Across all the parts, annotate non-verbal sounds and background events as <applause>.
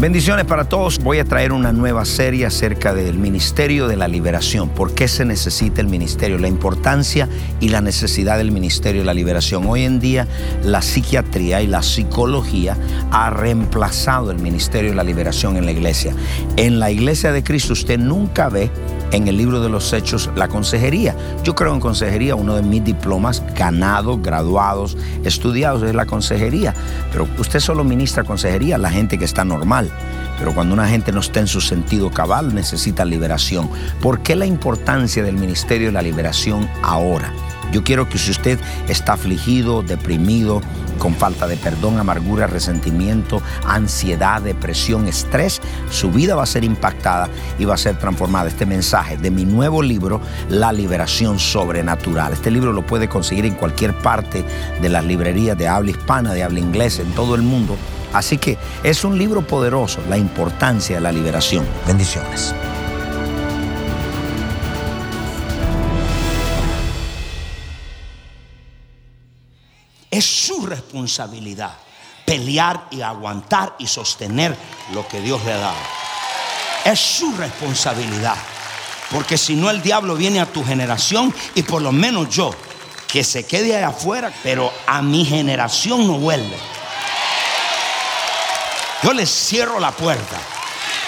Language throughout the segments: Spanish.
Bendiciones para todos. Voy a traer una nueva serie acerca del Ministerio de la Liberación. ¿Por qué se necesita el ministerio? La importancia y la necesidad del Ministerio de la Liberación. Hoy en día la psiquiatría y la psicología ha reemplazado el Ministerio de la Liberación en la iglesia. En la iglesia de Cristo usted nunca ve en el libro de los hechos la consejería. Yo creo en consejería, uno de mis diplomas ganados, graduados, estudiados es la consejería. Pero usted solo ministra consejería a la gente que está normal. Pero cuando una gente no está en su sentido cabal, necesita liberación. ¿Por qué la importancia del ministerio de la liberación ahora? Yo quiero que si usted está afligido, deprimido, con falta de perdón, amargura, resentimiento, ansiedad, depresión, estrés, su vida va a ser impactada y va a ser transformada. Este mensaje de mi nuevo libro, La Liberación Sobrenatural. Este libro lo puede conseguir en cualquier parte de las librerías de habla hispana, de habla inglesa, en todo el mundo. Así que es un libro poderoso, la importancia de la liberación. Bendiciones. Es su responsabilidad pelear y aguantar y sostener lo que Dios le ha dado. Es su responsabilidad. Porque si no el diablo viene a tu generación y por lo menos yo, que se quede ahí afuera, pero a mi generación no vuelve. Yo le cierro la puerta.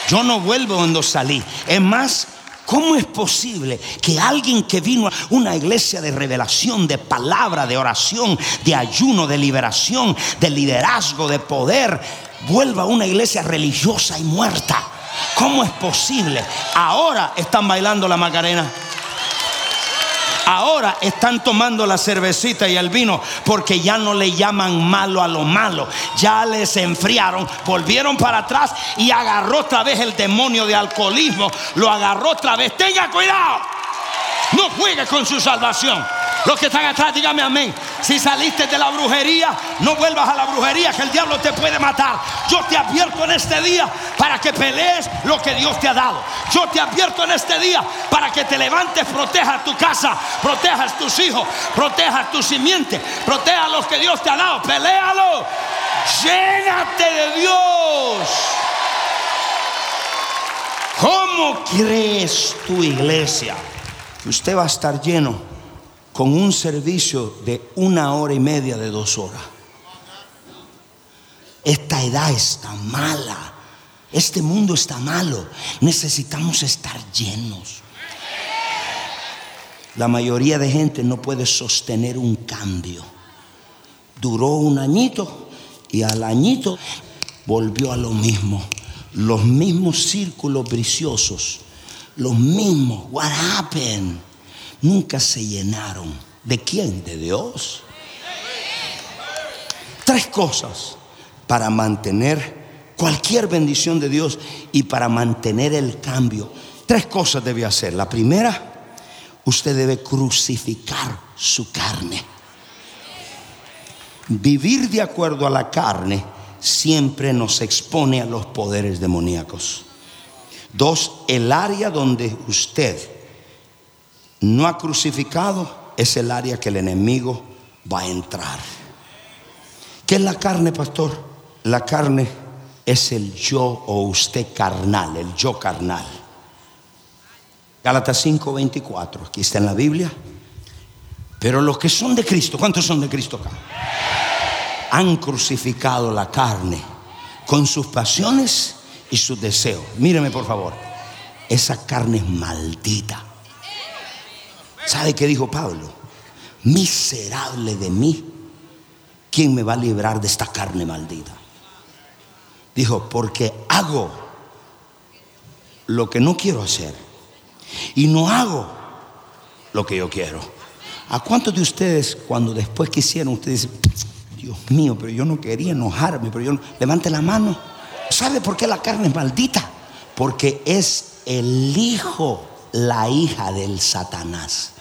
Yo no vuelvo donde salí. Es más, ¿Cómo es posible que alguien que vino a una iglesia de revelación, de palabra, de oración, de ayuno, de liberación, de liderazgo, de poder, vuelva a una iglesia religiosa y muerta? ¿Cómo es posible? Ahora están bailando la Macarena. Ahora están tomando la cervecita y el vino porque ya no le llaman malo a lo malo. Ya les enfriaron, volvieron para atrás y agarró otra vez el demonio de alcoholismo. Lo agarró otra vez. Tenga cuidado. No juegue con su salvación. Los que están atrás, dígame amén. Si saliste de la brujería, no vuelvas a la brujería, que el diablo te puede matar. Yo te advierto en este día para que pelees lo que Dios te ha dado. Yo te advierto en este día para que te levantes, protejas tu casa, protejas tus hijos, protejas tu simiente, proteja los que Dios te ha dado. Peléalo. Llénate de Dios. ¿Cómo crees tu iglesia usted va a estar lleno? Con un servicio de una hora y media de dos horas. Esta edad está mala. Este mundo está malo. Necesitamos estar llenos. La mayoría de gente no puede sostener un cambio. Duró un añito y al añito volvió a lo mismo. Los mismos círculos viciosos. Los mismos. What happened? Nunca se llenaron. ¿De quién? De Dios. Tres cosas para mantener cualquier bendición de Dios y para mantener el cambio. Tres cosas debe hacer. La primera, usted debe crucificar su carne. Vivir de acuerdo a la carne siempre nos expone a los poderes demoníacos. Dos, el área donde usted no ha crucificado, es el área que el enemigo va a entrar. ¿Qué es la carne, pastor? La carne es el yo o usted carnal, el yo carnal. Gálatas 5:24, aquí está en la Biblia. Pero los que son de Cristo, ¿cuántos son de Cristo acá? Han crucificado la carne con sus pasiones y sus deseos. Míreme por favor, esa carne es maldita ¿Sabe qué dijo Pablo? Miserable de mí, ¿quién me va a librar de esta carne maldita? Dijo, porque hago lo que no quiero hacer y no hago lo que yo quiero. ¿A cuántos de ustedes cuando después quisieron, ustedes dicen, Dios mío, pero yo no quería enojarme, pero yo no... Levante la mano. ¿Sabe por qué la carne es maldita? Porque es el hijo, la hija del Satanás.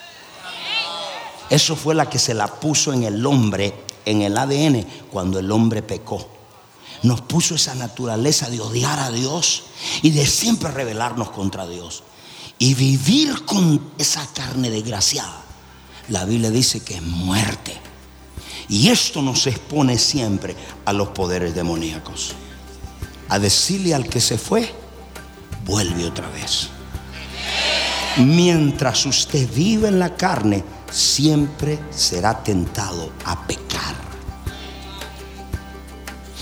Eso fue la que se la puso en el hombre, en el ADN, cuando el hombre pecó. Nos puso esa naturaleza de odiar a Dios y de siempre rebelarnos contra Dios. Y vivir con esa carne desgraciada. La Biblia dice que es muerte. Y esto nos expone siempre a los poderes demoníacos. A decirle al que se fue, vuelve otra vez. Mientras usted vive en la carne, siempre será tentado a pecar.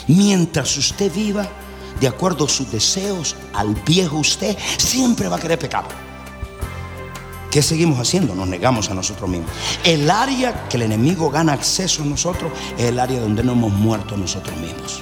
Mientras usted viva de acuerdo a sus deseos, al viejo usted, siempre va a querer pecar. ¿Qué seguimos haciendo? Nos negamos a nosotros mismos. El área que el enemigo gana acceso a nosotros es el área donde no hemos muerto nosotros mismos.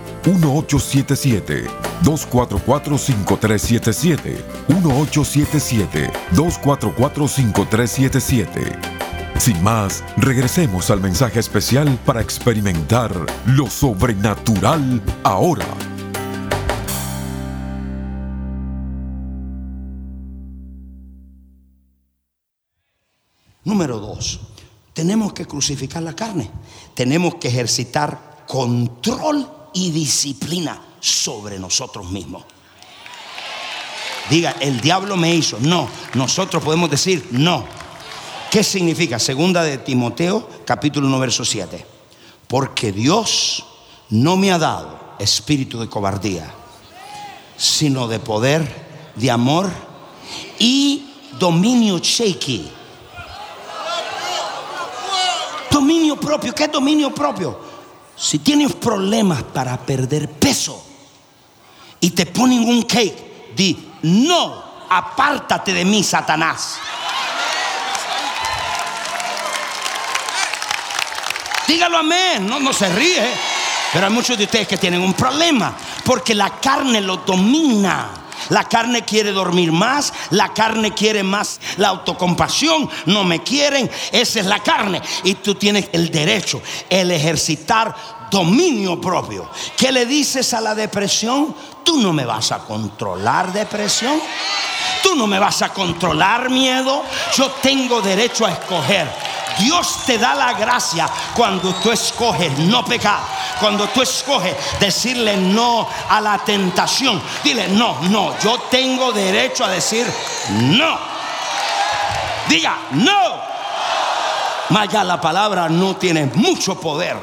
1877-244-5377. 1877-244-5377. Sin más, regresemos al mensaje especial para experimentar lo sobrenatural ahora. Número dos, tenemos que crucificar la carne. Tenemos que ejercitar control y disciplina sobre nosotros mismos. Diga, el diablo me hizo. No, nosotros podemos decir no. ¿Qué significa? Segunda de Timoteo, capítulo 1, verso 7. Porque Dios no me ha dado espíritu de cobardía, sino de poder, de amor y dominio shaky. Dominio propio. ¿Qué es dominio propio? Si tienes problemas para perder peso y te ponen un cake, di, no, apártate de mí, Satanás. Dígalo amén, no, no se ríe. Pero hay muchos de ustedes que tienen un problema porque la carne lo domina. La carne quiere dormir más, la carne quiere más la autocompasión, no me quieren, esa es la carne. Y tú tienes el derecho, el ejercitar dominio propio. ¿Qué le dices a la depresión? Tú no me vas a controlar depresión. Tú no me vas a controlar miedo. Yo tengo derecho a escoger. Dios te da la gracia cuando tú escoges no pecar. Cuando tú escoges decirle no a la tentación. Dile, no, no, yo tengo derecho a decir no. Diga, no. Más ya la palabra no tiene mucho poder.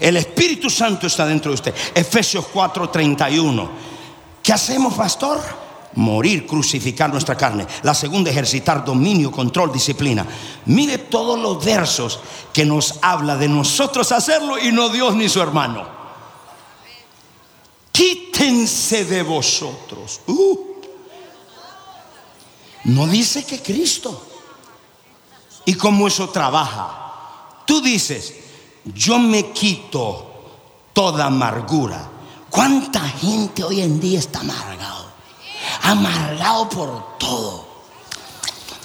El Espíritu Santo está dentro de usted. Efesios 4:31. ¿Qué hacemos, pastor? Morir, crucificar nuestra carne. La segunda, ejercitar dominio, control, disciplina. Mire todos los versos que nos habla de nosotros hacerlo y no Dios ni su hermano. Quítense de vosotros. Uh. No dice que Cristo. ¿Y cómo eso trabaja? Tú dices, yo me quito toda amargura. ¿Cuánta gente hoy en día está amargado? Amargado por todo.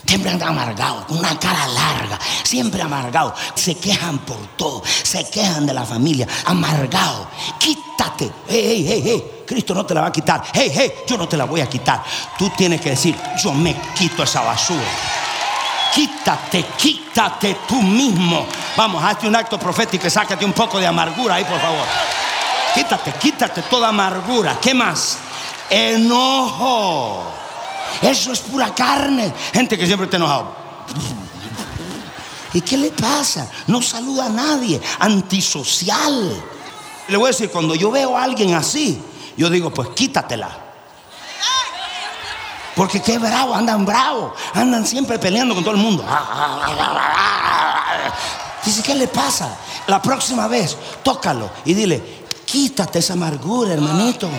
Siempre andan amargados, con una cara larga, siempre amargado. Se quejan por todo, se quejan de la familia, amargado. Quítate. Hey, hey, hey, Cristo no te la va a quitar. Hey, hey, yo no te la voy a quitar. Tú tienes que decir, yo me quito esa basura. Quítate, quítate tú mismo. Vamos, hazte un acto profético y sácate un poco de amargura ahí, por favor. Quítate, quítate toda amargura. ¿Qué más? Enojo. Eso es pura carne. Gente que siempre está enojado. ¿Y qué le pasa? No saluda a nadie. Antisocial. Le voy a decir, cuando yo veo a alguien así, yo digo, pues quítatela. Porque qué bravo, andan bravos, andan siempre peleando con todo el mundo. Dice, ¿qué le pasa? La próxima vez, tócalo y dile, quítate esa amargura, hermanito.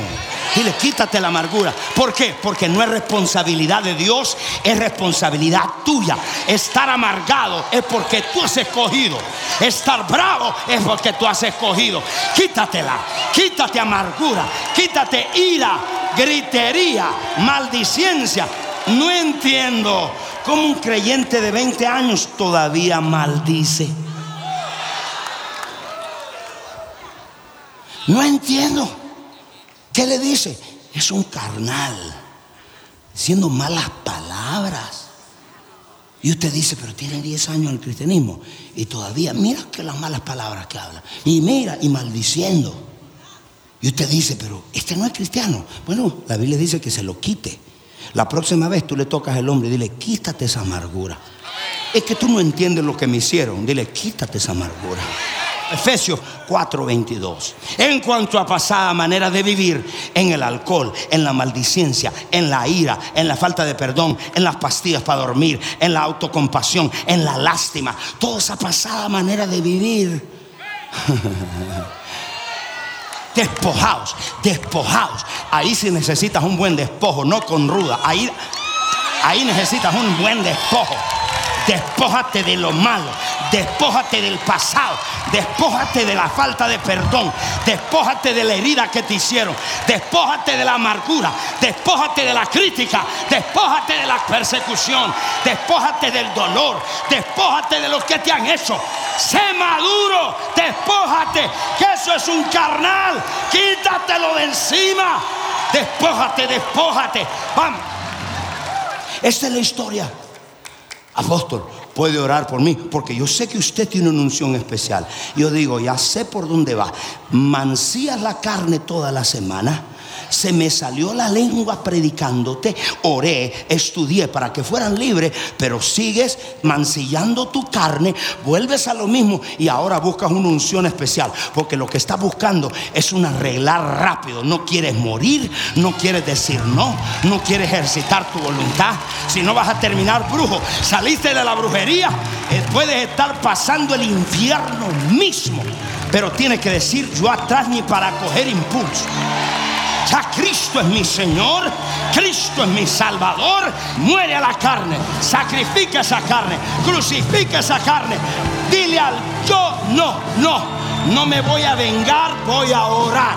Dile, quítate la amargura. ¿Por qué? Porque no es responsabilidad de Dios, es responsabilidad tuya. Estar amargado es porque tú has escogido. Estar bravo es porque tú has escogido. Quítatela, quítate amargura, quítate ira, gritería, maldiciencia. No entiendo cómo un creyente de 20 años todavía maldice. No entiendo. ¿Qué le dice? Es un carnal, diciendo malas palabras. Y usted dice, pero tiene 10 años en el cristianismo y todavía, mira que las malas palabras que habla. Y mira, y maldiciendo. Y usted dice, pero este no es cristiano. Bueno, la Biblia dice que se lo quite. La próxima vez tú le tocas al hombre y dile, quítate esa amargura. Es que tú no entiendes lo que me hicieron. Dile, quítate esa amargura. Efesios 4:22. En cuanto a pasada manera de vivir en el alcohol, en la maldicencia, en la ira, en la falta de perdón, en las pastillas para dormir, en la autocompasión, en la lástima, toda esa pasada manera de vivir. <laughs> despojaos, despojaos. Ahí si necesitas un buen despojo, no con ruda. Ahí, ahí necesitas un buen despojo. Despójate de lo malo, despójate del pasado, despójate de la falta de perdón, despójate de la herida que te hicieron, despójate de la amargura, despójate de la crítica, despójate de la persecución, despójate del dolor, despójate de lo que te han hecho. Sé maduro, despójate, que eso es un carnal, quítatelo de encima, despójate, despójate. Vamos. Esta es la historia apóstol, puede orar por mí, porque yo sé que usted tiene una unción especial. Yo digo, ya sé por dónde va. Mancías la carne toda la semana se me salió la lengua predicándote, oré, estudié para que fueran libres, pero sigues mancillando tu carne, vuelves a lo mismo y ahora buscas una unción especial, porque lo que estás buscando es un arreglar rápido, no quieres morir, no quieres decir no, no quieres ejercitar tu voluntad, si no vas a terminar brujo, saliste de la brujería, eh, puedes estar pasando el infierno mismo, pero tienes que decir yo atrás ni para coger impulso. Ya Cristo es mi Señor, Cristo es mi Salvador. Muere a la carne, sacrifica esa carne, crucifica esa carne. Dile al yo, no, no, no me voy a vengar, voy a orar.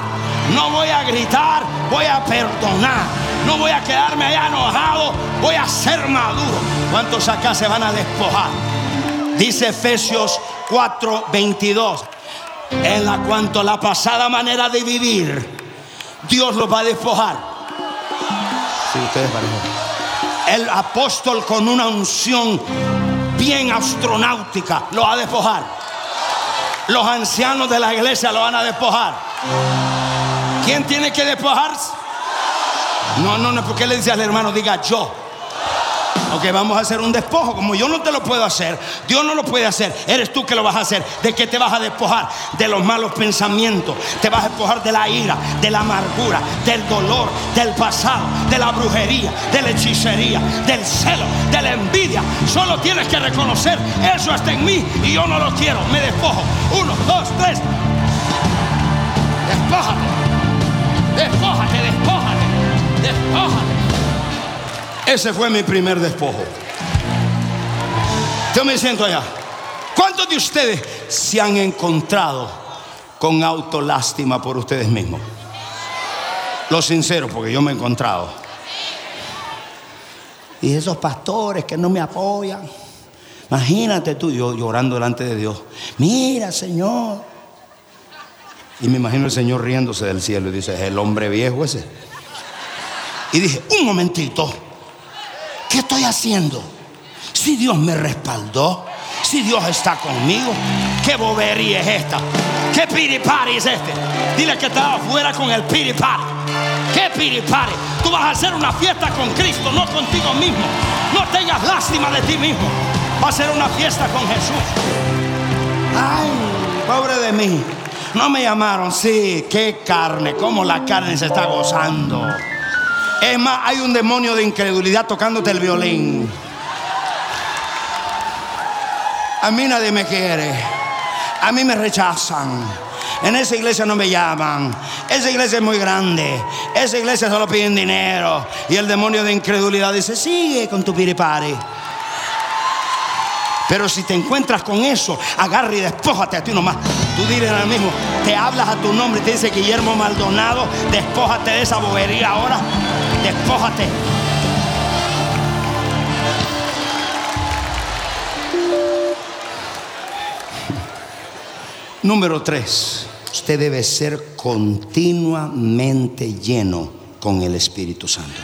No voy a gritar, voy a perdonar. No voy a quedarme allá enojado, voy a ser maduro. ¿Cuántos acá se van a despojar? Dice Efesios 4:22. En la cuanto a la pasada manera de vivir Dios los va a despojar. Sí, ustedes El apóstol con una unción bien astronáutica lo va a despojar. Los ancianos de la iglesia lo van a despojar. ¿Quién tiene que despojarse? No, no, no, porque le dice al hermano, diga yo. Ok, vamos a hacer un despojo. Como yo no te lo puedo hacer, Dios no lo puede hacer. Eres tú que lo vas a hacer. ¿De qué te vas a despojar? De los malos pensamientos. Te vas a despojar de la ira, de la amargura, del dolor, del pasado, de la brujería, de la hechicería, del celo, de la envidia. Solo tienes que reconocer, eso está en mí y yo no lo quiero. Me despojo. Uno, dos, tres. Despójate. Despójate, despójate. Despójate. Ese fue mi primer despojo. Yo me siento allá. ¿Cuántos de ustedes se han encontrado con autolástima por ustedes mismos? Lo sincero, porque yo me he encontrado. Y esos pastores que no me apoyan. Imagínate tú, yo llorando delante de Dios. Mira, Señor. Y me imagino el Señor riéndose del cielo y dice, es el hombre viejo ese. Y dije, un momentito. ¿Qué estoy haciendo? Si Dios me respaldó, Si Dios está conmigo, ¿qué bobería es esta? ¿Qué piripari es este? Dile que estaba afuera con el piripari. ¿Qué piripari? Tú vas a hacer una fiesta con Cristo, no contigo mismo. No tengas lástima de ti mismo. Va a ser una fiesta con Jesús. Ay, pobre de mí. No me llamaron, sí, qué carne, cómo la carne se está gozando. Es más, hay un demonio de incredulidad tocándote el violín. A mí nadie me quiere. A mí me rechazan. En esa iglesia no me llaman. Esa iglesia es muy grande. Esa iglesia solo piden dinero. Y el demonio de incredulidad dice, sigue con tu piripari. Pero si te encuentras con eso, agarra y despójate a ti nomás. Tú dile al mismo, te hablas a tu nombre y te dice Guillermo Maldonado, despójate de esa bobería ahora. Despójate. Número tres, usted debe ser continuamente lleno con el Espíritu Santo.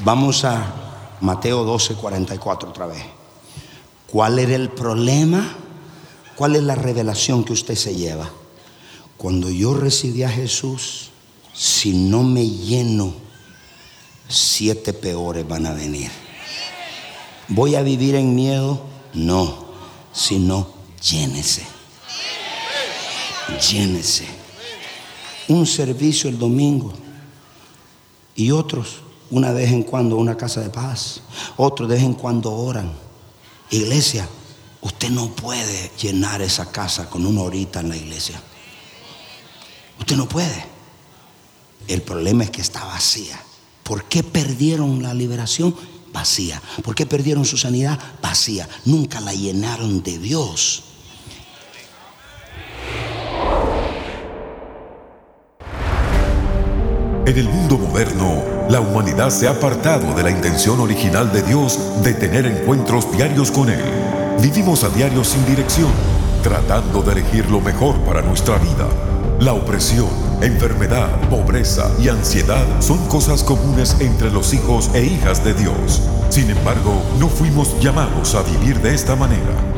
Vamos a Mateo 12, 44 otra vez. ¿Cuál era el problema? ¿Cuál es la revelación que usted se lleva? Cuando yo recibí a Jesús, si no me lleno, siete peores van a venir. ¿Voy a vivir en miedo? No, sino llénese. Llénese. Un servicio el domingo y otros una vez en cuando una casa de paz, otros de vez en cuando oran. Iglesia, usted no puede llenar esa casa con una horita en la iglesia. Usted no puede. El problema es que está vacía. ¿Por qué perdieron la liberación? Vacía. ¿Por qué perdieron su sanidad? Vacía. Nunca la llenaron de Dios. En el mundo moderno, la humanidad se ha apartado de la intención original de Dios de tener encuentros diarios con Él. Vivimos a diario sin dirección, tratando de elegir lo mejor para nuestra vida. La opresión, enfermedad, pobreza y ansiedad son cosas comunes entre los hijos e hijas de Dios. Sin embargo, no fuimos llamados a vivir de esta manera.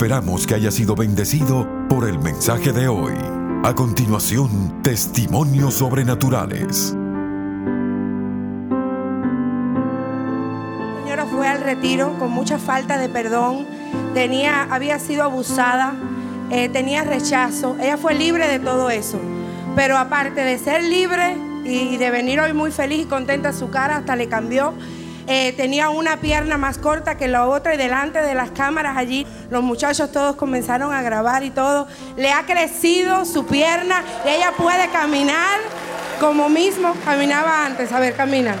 Esperamos que haya sido bendecido por el mensaje de hoy. A continuación, testimonios sobrenaturales. señora fue al retiro con mucha falta de perdón, tenía, había sido abusada, eh, tenía rechazo, ella fue libre de todo eso. Pero aparte de ser libre y de venir hoy muy feliz y contenta, su cara hasta le cambió. Eh, tenía una pierna más corta que la otra y delante de las cámaras allí los muchachos todos comenzaron a grabar y todo. Le ha crecido su pierna y ella puede caminar como mismo caminaba antes. A ver, camina.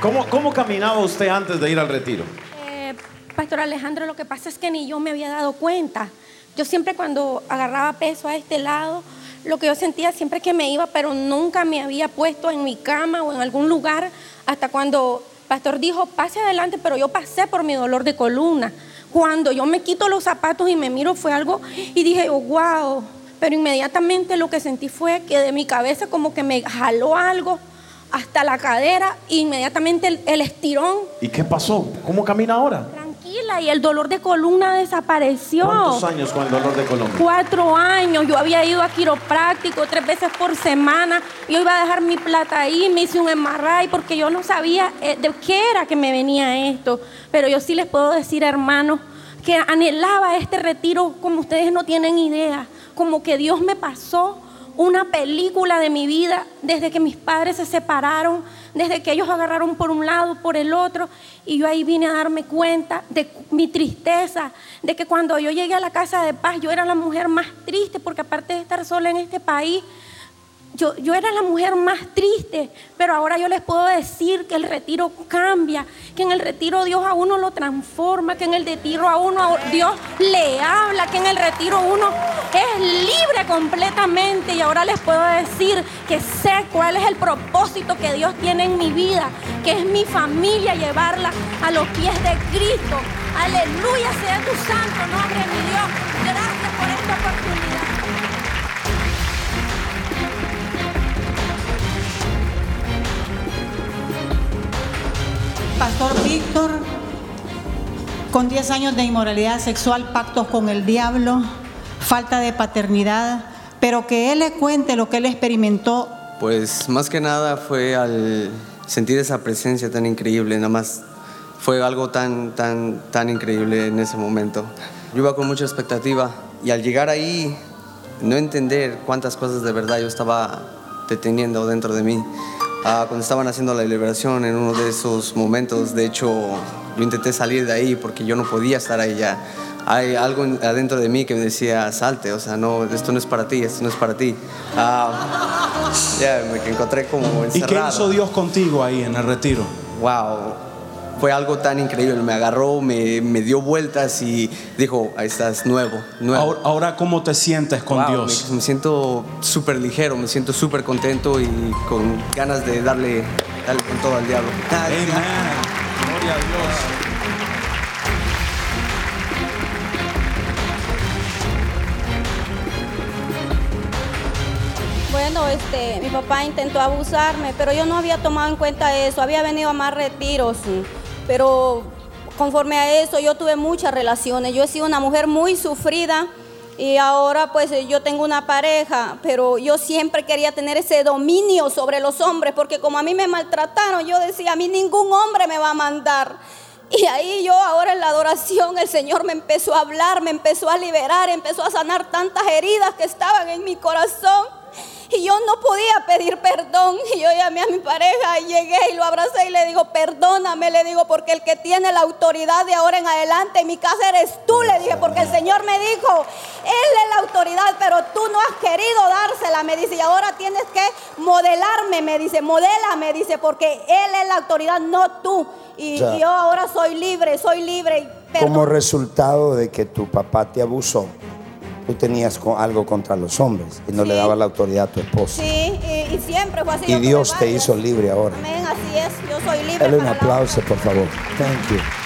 ¿Cómo, cómo caminaba usted antes de ir al retiro? Eh, Pastor Alejandro, lo que pasa es que ni yo me había dado cuenta. Yo siempre cuando agarraba peso a este lado, lo que yo sentía siempre que me iba, pero nunca me había puesto en mi cama o en algún lugar hasta cuando Pastor dijo, pase adelante, pero yo pasé por mi dolor de columna. Cuando yo me quito los zapatos y me miro fue algo y dije, oh, wow. Pero inmediatamente lo que sentí fue que de mi cabeza como que me jaló algo hasta la cadera e inmediatamente el, el estirón. ¿Y qué pasó? ¿Cómo camina ahora? Tranquila y el dolor de columna desapareció. ¿Cuántos años con el dolor de columna? Cuatro años, yo había ido a quiropráctico tres veces por semana, yo iba a dejar mi plata ahí, me hice un MRI porque yo no sabía eh, de qué era que me venía esto, pero yo sí les puedo decir, hermanos, que anhelaba este retiro como ustedes no tienen idea, como que Dios me pasó una película de mi vida desde que mis padres se separaron, desde que ellos agarraron por un lado, por el otro, y yo ahí vine a darme cuenta de mi tristeza, de que cuando yo llegué a la casa de paz yo era la mujer más triste, porque aparte de estar sola en este país, yo, yo, era la mujer más triste, pero ahora yo les puedo decir que el retiro cambia, que en el retiro Dios a uno lo transforma, que en el retiro a uno Dios le habla, que en el retiro uno es libre completamente y ahora les puedo decir que sé cuál es el propósito que Dios tiene en mi vida, que es mi familia, llevarla a los pies de Cristo. Aleluya sea tu santo nombre, mi Dios. Gracias con 10 años de inmoralidad sexual, pactos con el diablo, falta de paternidad, pero que él le cuente lo que él experimentó. Pues más que nada fue al sentir esa presencia tan increíble, nada más fue algo tan, tan, tan increíble en ese momento. Yo iba con mucha expectativa y al llegar ahí, no entender cuántas cosas de verdad yo estaba deteniendo dentro de mí. Ah, cuando estaban haciendo la liberación en uno de esos momentos, de hecho, yo intenté salir de ahí porque yo no podía estar ahí ya. Hay algo adentro de mí que me decía, salte, o sea, no, esto no es para ti, esto no es para ti. Ah, ya, me encontré como encerrado. ¿Y qué hizo Dios contigo ahí en el retiro? Wow, fue algo tan increíble. Me agarró, me, me dio vueltas y dijo, ahí estás, nuevo, nuevo. Ahora, ahora ¿cómo te sientes con Wow, Dios? Me, me siento súper ligero, me siento súper contento y con ganas de darle, darle con todo al diablo. Amén. Bueno, este, mi papá intentó abusarme, pero yo no había tomado en cuenta eso. Había venido a más retiros, pero conforme a eso yo tuve muchas relaciones. Yo he sido una mujer muy sufrida y ahora pues yo tengo una pareja, pero yo siempre quería tener ese dominio sobre los hombres, porque como a mí me maltrataron, yo decía, a mí ningún hombre me va a mandar. Y ahí yo ahora en la adoración el Señor me empezó a hablar, me empezó a liberar, empezó a sanar tantas heridas que estaban en mi corazón. Y yo no podía pedir perdón. Y yo llamé a mi pareja y llegué y lo abracé y le digo, perdóname, le digo, porque el que tiene la autoridad de ahora en adelante en mi casa eres tú, le dije, porque el Señor me dijo, Él es la autoridad, pero tú no has querido dársela, me dice, y ahora tienes que modelarme, me dice, modélame, dice, porque Él es la autoridad, no tú. Y Ya. yo ahora soy libre, soy libre. Como resultado de que tu papá te abusó, tú tenías algo contra los hombres y no le Sí. dabas la autoridad a tu esposa. Sí, y, y siempre fue así. Y Dios te hizo libre ahora. Amén, así es, yo soy libre. Dale un aplauso, por favor. Thank you.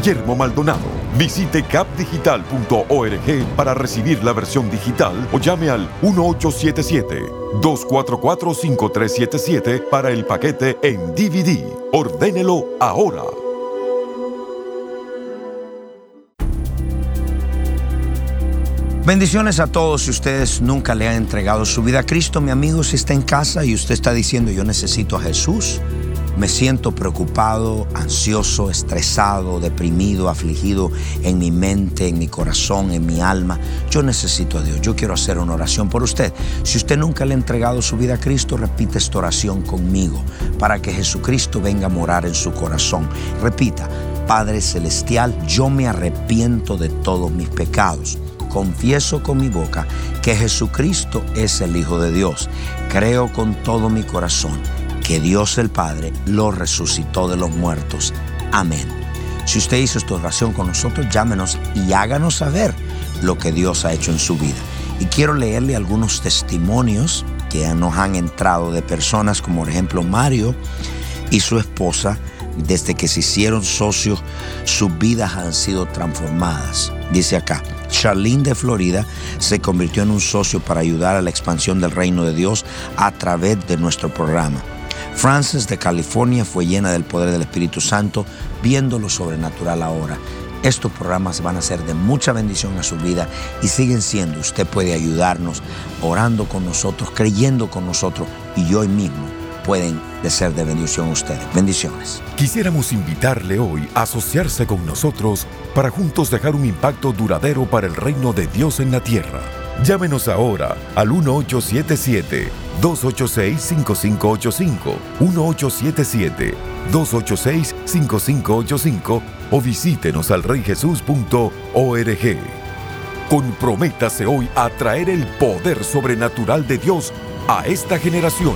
Guillermo Maldonado. Visite capdigital.org para recibir la versión digital o llame al 1877-244-5377 para el paquete en DVD. Ordénelo ahora. Bendiciones a todos. Si ustedes nunca le han entregado su vida a Cristo, mi amigo, si está en casa y usted está diciendo yo necesito a Jesús, me siento preocupado, ansioso, estresado, deprimido, afligido en mi mente, en mi corazón, en mi alma. Yo necesito a Dios. Yo quiero hacer una oración por usted. Si usted nunca le ha entregado su vida a Cristo, repite esta oración conmigo para que Jesucristo venga a morar en su corazón. Repita, Padre Celestial, yo me arrepiento de todos mis pecados confieso con mi boca que Jesucristo es el Hijo de Dios. Creo con todo mi corazón que Dios el Padre lo resucitó de los muertos. Amén. Si usted hizo esta oración con nosotros, llámenos y háganos saber lo que Dios ha hecho en su vida. Y quiero leerle algunos testimonios que nos han entrado de personas como por ejemplo Mario y su esposa desde que se hicieron socios, sus vidas han sido transformadas. Dice acá, Charlene de Florida se convirtió en un socio para ayudar a la expansión del reino de Dios a través de nuestro programa. Frances de California fue llena del poder del Espíritu Santo, viendo lo sobrenatural ahora. Estos programas van a ser de mucha bendición a su vida y siguen siendo. Usted puede ayudarnos orando con nosotros, creyendo con nosotros y hoy mismo pueden de ser de bendición a ustedes. Bendiciones. Quisiéramos invitarle hoy a asociarse con nosotros para juntos dejar un impacto duradero para el reino de Dios en la tierra. Llámenos ahora al 1877-286-5585, 1877-286-5585 o visítenos al reyjesus.org. Comprométase hoy a traer el poder sobrenatural de Dios a esta generación.